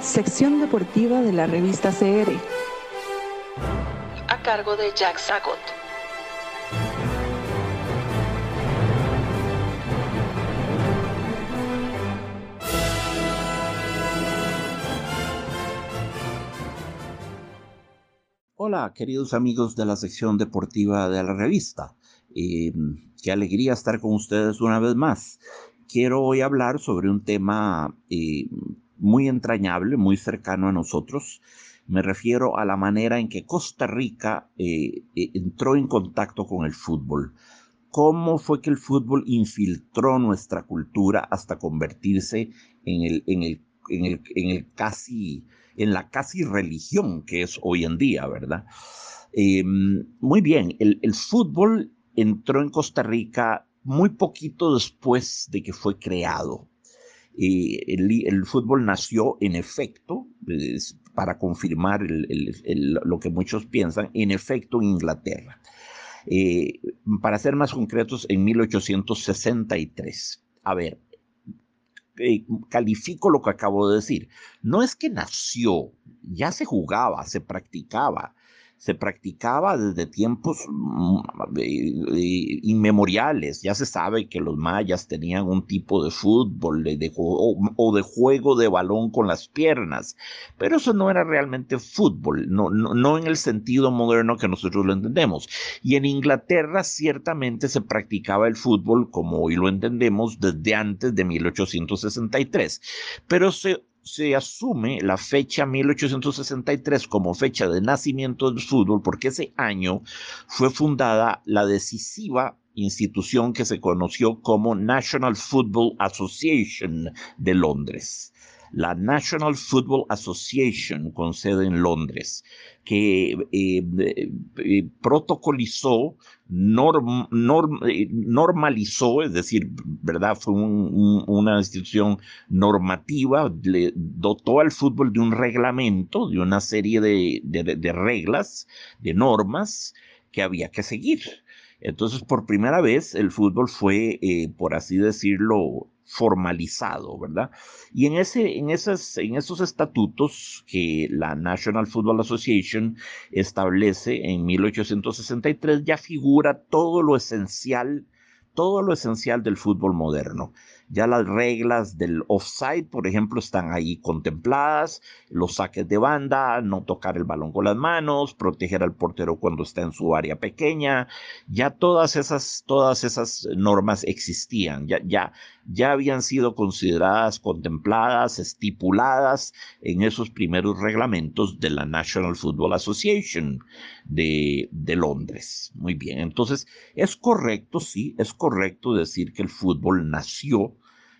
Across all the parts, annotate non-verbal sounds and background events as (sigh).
Sección deportiva de la revista CR. A cargo de Jack Sagot. Hola, queridos amigos de la sección deportiva de la revista. Eh, qué alegría estar con ustedes una vez más. Quiero hoy hablar sobre un tema eh, muy entrañable, muy cercano a nosotros. Me refiero a la manera en que Costa Rica eh, entró en contacto con el fútbol. ¿Cómo fue que el fútbol infiltró nuestra cultura hasta convertirse en el casi en la casi religión que es hoy en día, ¿verdad? Em, muy bien, el, fútbol entró en Costa Rica muy poquito después de que fue creado. Eh, el, fútbol nació en efecto, para confirmar lo que muchos piensan, en efecto en Inglaterra. Eh, para ser más concretos, en 1863. A ver, eh, califico lo que acabo de decir. No es que nació, ya se jugaba, se practicaba se practicaba desde tiempos mm, inmemoriales. Ya se sabe que los mayas tenían un tipo de fútbol de, o, de juego de balón con las piernas, pero eso no era realmente fútbol, no, no, en el sentido moderno que nosotros lo entendemos. Y en Inglaterra ciertamente se practicaba el fútbol como hoy lo entendemos desde antes de 1863, pero se se asume la fecha 1863 como fecha de nacimiento del fútbol porque ese año fue fundada la decisiva institución que se conoció como National Football Association de Londres la National Football Association, con sede en Londres, que eh, eh, protocolizó, eh, normalizó, es decir, ¿verdad? Fue una institución normativa, le dotó al fútbol de un reglamento, de una serie de, de reglas, de normas que había que seguir. Entonces, por primera vez, el fútbol fue, por así decirlo, formalizado, ¿verdad? Y en, ese, en, en esos estatutos que la National Football Association establece en 1863 ya figura todo lo esencial, todo lo esencial del fútbol moderno. Ya las reglas del offside, por ejemplo, están ahí contempladas, los saques de banda, no tocar el balón con las manos, proteger al portero cuando está en su área pequeña, ya todas esas, todas esas normas existían, ya, ya, ya habían sido consideradas, contempladas, estipuladas en esos primeros reglamentos de la National Football Association de, de Londres. Muy bien, entonces es correcto, sí, es correcto decir que el fútbol nació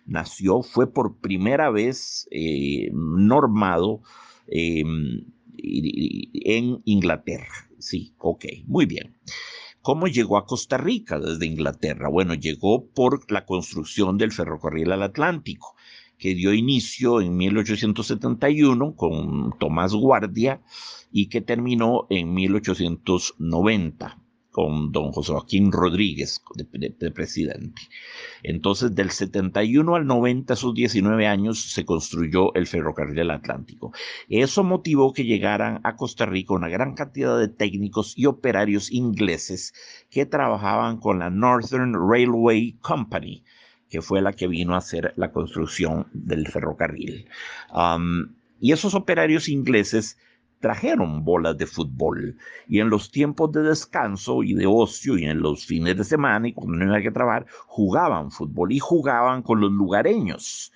nació, fue por primera vez eh, normado em, en Inglaterra. Sí, ok, muy bien. ¿Cómo llegó a Costa Rica desde Inglaterra? Bueno, llegó por la construcción del ferrocarril al Atlántico, que dio inicio en 1871 con Tomás Guardia y que terminó en 1890 con don José Joaquín Rodríguez de, presidente. Entonces, del 71 al 90, esos 19 años, se construyó el ferrocarril del Atlántico. Eso motivó que llegaran a Costa Rica una gran cantidad de técnicos y operarios ingleses que trabajaban con la Northern Railway Company, que fue la que vino a hacer la construcción del ferrocarril. y esos operarios ingleses trajeron bolas de fútbol y en los tiempos de descanso y de ocio y en los fines de semana y cuando no había que trabajar jugaban fútbol y jugaban con los lugareños.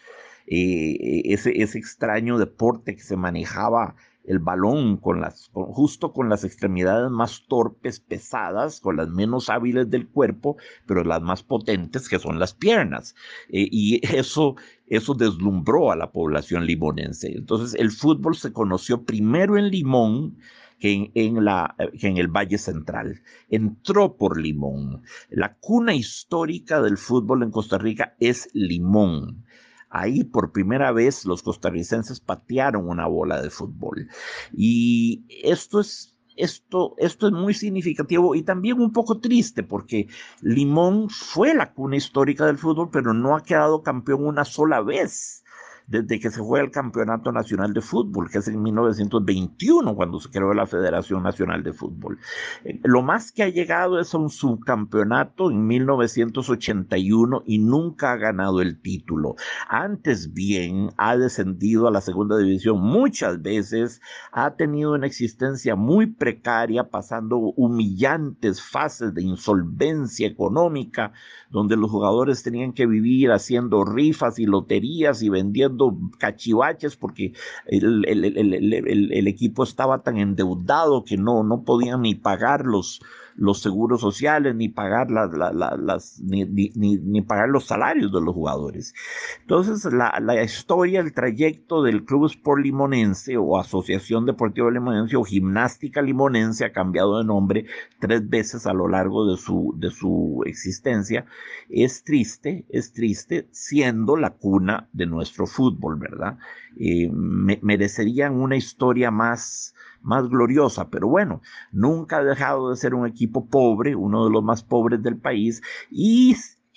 Eh, ese, ese extraño deporte que se manejaba el balón con las, justo con las extremidades más torpes, pesadas, con las menos hábiles del cuerpo, pero las más potentes que son las piernas. Eh, y (laughs) eso, eso deslumbró a la población limonense. Entonces el fútbol se conoció primero en Limón, que en, la, que en, el Valle Central. Entró por Limón. La cuna histórica del fútbol en Costa Rica es Limón. Ahí por primera vez los costarricenses patearon una bola de fútbol. Y esto es, esto, esto es muy significativo y también un poco triste porque Limón fue la cuna histórica del fútbol, pero no ha quedado campeón una sola vez. Desde que se juega el Campeonato Nacional de Fútbol, que es en 1921 cuando se creó la Federación Nacional de Fútbol. Eh, lo más que ha llegado es a un subcampeonato en 1981 y nunca ha ganado el título. Antes bien, ha descendido a la segunda división muchas veces, ha tenido una existencia muy precaria, pasando humillantes fases de insolvencia económica, donde los jugadores tenían que vivir haciendo rifas y loterías y vendiendo cachivaches porque el, equipo estaba tan endeudado que no, no podían ni pagar los, los seguros sociales, ni pagar, las, ni, ni, pagar los salarios de los jugadores. Entonces, la, la, historia, el trayecto del Club Sport Limonense o Asociación Deportiva Limonense o Gimnástica Limonense ha cambiado de nombre tres veces a lo largo de su, de su existencia. Es triste, es triste, siendo la cuna de nuestro fútbol, ¿verdad? Eh, merecerían una historia más más gloriosa, pero bueno, nunca ha dejado de ser un equipo pobre, uno de los más pobres del país, y,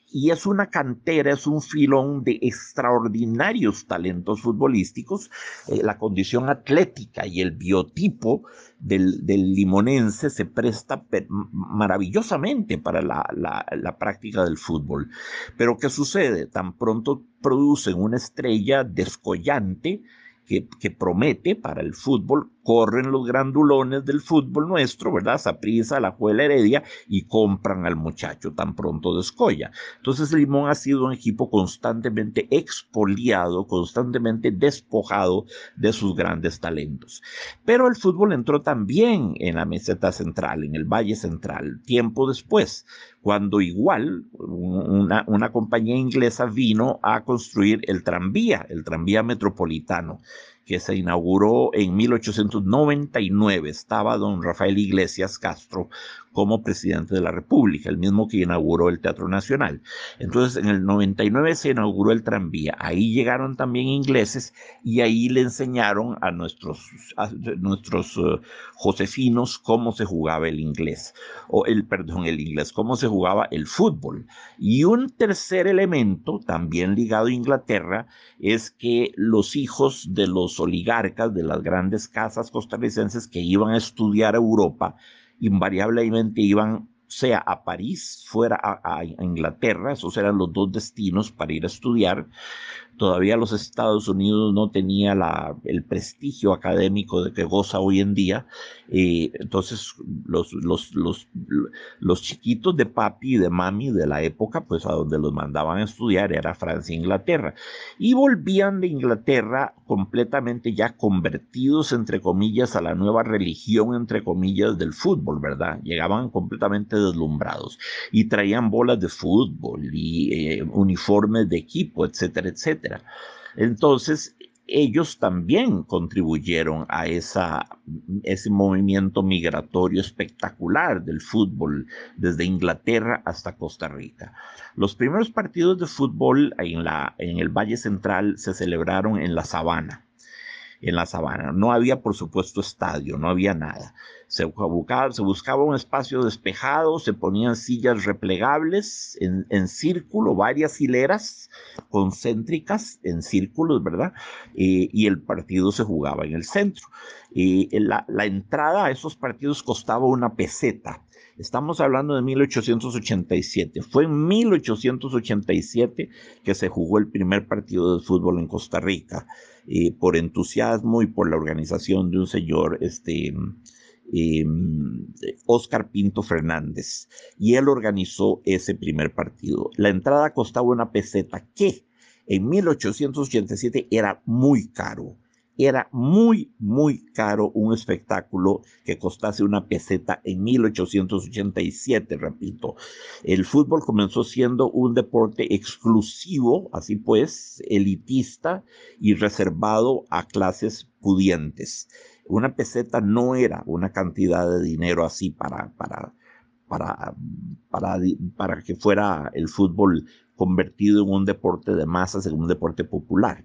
y es una cantera, es un filón de extraordinarios talentos futbolísticos, eh, la condición atlética y el biotipo del, del limonense se presta maravillosamente para la, la, práctica del fútbol. Pero ¿qué sucede? Tan pronto producen una estrella descollante, que, que, promete para el fútbol corren los grandulones del fútbol nuestro, ¿verdad? Saprisa, la Juela Heredia y compran al muchacho tan pronto descolla. Entonces Limón ha sido un equipo constantemente expoliado, constantemente despojado de sus grandes talentos. Pero el fútbol entró también en la meseta central, en el Valle Central, tiempo después, cuando igual una compañía inglesa vino a construir el tranvía, el tranvía metropolitano que se inauguró en 1899. Estaba don Rafael Iglesias Castro como presidente de la República, el mismo que inauguró el Teatro Nacional. Entonces, en el 99 se inauguró el tranvía. Ahí llegaron también ingleses y ahí le enseñaron a nuestros, nuestros uh, josefinos cómo se jugaba el inglés, o el, perdón, el inglés, cómo se jugaba el fútbol. Y un tercer elemento, también ligado a Inglaterra, es que los hijos de los oligarcas de las grandes casas costarricenses que iban a estudiar a Europa, invariablemente iban sea a París, fuera a, Inglaterra, esos eran los dos destinos para ir a estudiar, todavía los Estados Unidos no tenía la, el prestigio académico de que goza hoy en día. Entonces, los, los, los, los, chiquitos de papi y de mami de la época, pues a donde los mandaban a estudiar era Francia e Inglaterra. Y volvían de Inglaterra completamente ya convertidos, entre comillas, a la nueva religión, entre comillas, del fútbol, ¿verdad? Llegaban completamente deslumbrados y traían bolas de fútbol y eh, uniformes de equipo, etcétera, etcétera. Entonces, ellos también contribuyeron a ese movimiento migratorio espectacular del fútbol desde Inglaterra hasta Costa Rica. Los primeros partidos de fútbol en el Valle Central se celebraron en la Sabana en la sabana. No había, por supuesto, estadio, no había nada. Se buscaba, un espacio despejado, se ponían sillas replegables en, círculo, varias hileras concéntricas en círculos, ¿verdad? Eh, y el partido se jugaba en el centro. y la, la entrada a esos partidos costaba una peseta. Estamos hablando de 1887. Fue en 1887 que se jugó el primer partido de fútbol en Costa Rica, por entusiasmo y por la organización de un señor, este, Oscar em, Pinto Fernández. Y él organizó ese primer partido. La entrada costaba una peseta que en 1887 era muy caro era muy, muy caro un espectáculo que costase una peseta en 1887, repito. El fútbol comenzó siendo un deporte exclusivo, así pues, elitista y reservado a clases pudientes. Una peseta no era una cantidad de dinero así para, para, para, para, para que fuera el fútbol convertido en un deporte de masas, en un deporte popular.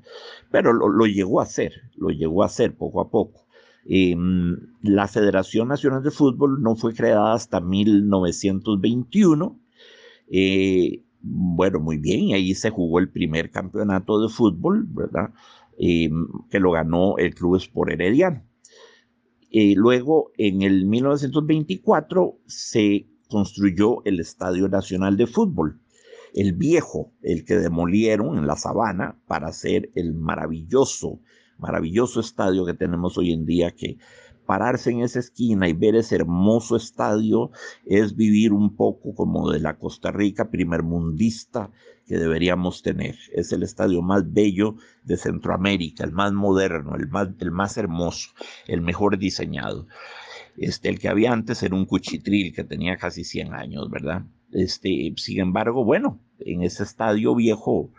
Pero lo, llegó a hacer, lo llegó a hacer poco a poco. Em, la Federación Nacional de Fútbol no fue creada hasta 1921. Eh, bueno, muy bien, ahí se jugó el primer campeonato de fútbol, ¿verdad? Em, que lo ganó el Club Sport Herediano. Eh, luego, en el 1924, se construyó el Estadio Nacional de Fútbol, el viejo, el que demolieron en la sabana para hacer el maravilloso, maravilloso estadio que tenemos hoy en día que pararse en esa esquina y ver ese hermoso estadio es vivir un poco como de la Costa Rica primermundista que deberíamos tener. Es el estadio más bello de Centroamérica, el más moderno, el más, el más hermoso, el mejor diseñado. Este, el que había antes era un cuchitril que tenía casi 100 años, ¿verdad? Este, sin embargo, bueno, en ese estadio viejo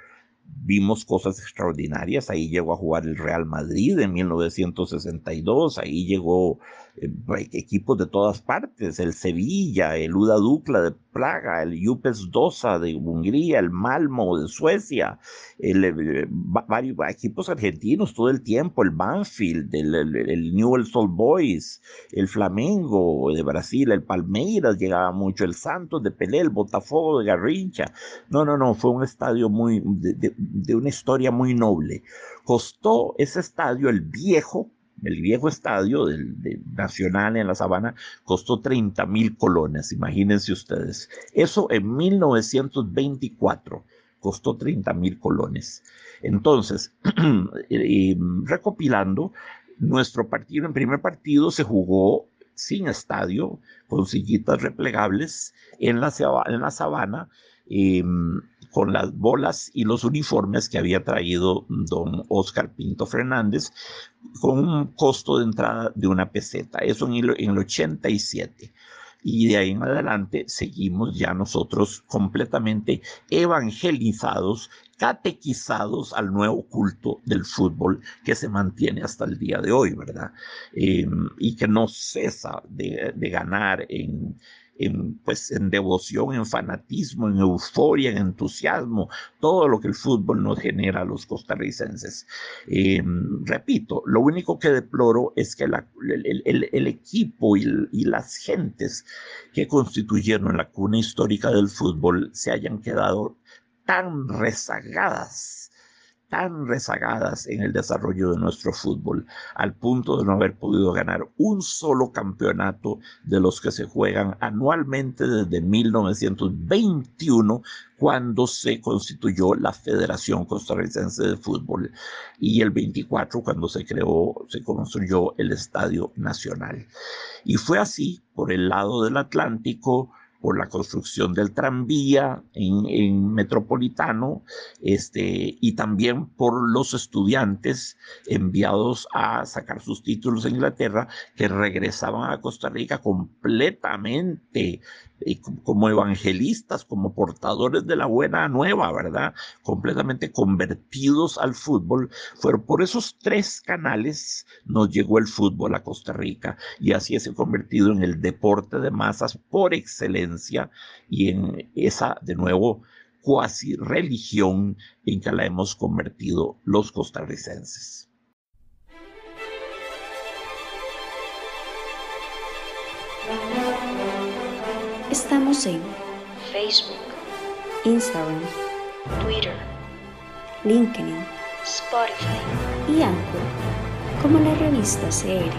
vimos cosas extraordinarias. Ahí llegó a jugar el Real Madrid en 1962, ahí llegó eh, equipos de todas partes, el Sevilla, el Uda Dukla de Praga, el Jupes Dosa de Hungría, el Malmo de Suecia, el, eh, varios equipos argentinos todo el tiempo, el Banfield, el, el, Newell's Old Boys, el Flamengo de Brasil, el Palmeiras llegaba mucho, el Santos de Pelé, el Botafogo de Garrincha. No, no, no, fue un estadio muy, de una historia muy noble. Costó ese estadio, el viejo, el viejo estadio del, Nacional en la Sabana costó 30 mil colones, imagínense ustedes. Eso en 1924 costó 30 mil colones. Entonces, (clears throat) recopilando, nuestro partido, en primer partido, se jugó sin estadio, con sillitas replegables en la, en la sabana. Em, con las bolas y los uniformes que había traído don Oscar Pinto Fernández, con un costo de entrada de una peseta, eso en el, en el 87 y de ahí en adelante seguimos ya nosotros completamente evangelizados, catequizados al nuevo culto del fútbol que se mantiene hasta el día de hoy, ¿verdad? Eh, y que no cesa de, de ganar en, en, pues, en devoción, en fanatismo, en euforia, en entusiasmo, todo lo que el fútbol nos genera a los costarricenses. Em, repito, lo único que deploro es que el, equipo y, y las gentes que constituyeron la cuna histórica del fútbol se hayan quedado tan rezagadas tan rezagadas en el desarrollo de nuestro fútbol, al punto de no haber podido ganar un solo campeonato de los que se juegan anualmente desde 1921, cuando se constituyó la Federación Costarricense de Fútbol, y el 24, cuando se creó, se construyó el Estadio Nacional. Y fue así, por el lado del Atlántico, por la construcción del tranvía en, Metropolitano este, y también por los estudiantes enviados a sacar sus títulos en Inglaterra que regresaban a Costa Rica completamente como evangelistas, como portadores de la buena nueva, ¿verdad? Completamente convertidos al fútbol. Fueron por esos tres canales nos llegó el fútbol a Costa Rica y así se ha convertido en el deporte de masas por excelencia y en esa, de nuevo, cuasi religión en que la hemos convertido los costarricenses. Estamos en Facebook, Instagram, Twitter, LinkedIn, Spotify y Anchor como la revista CR.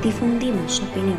Difundimos su opinión.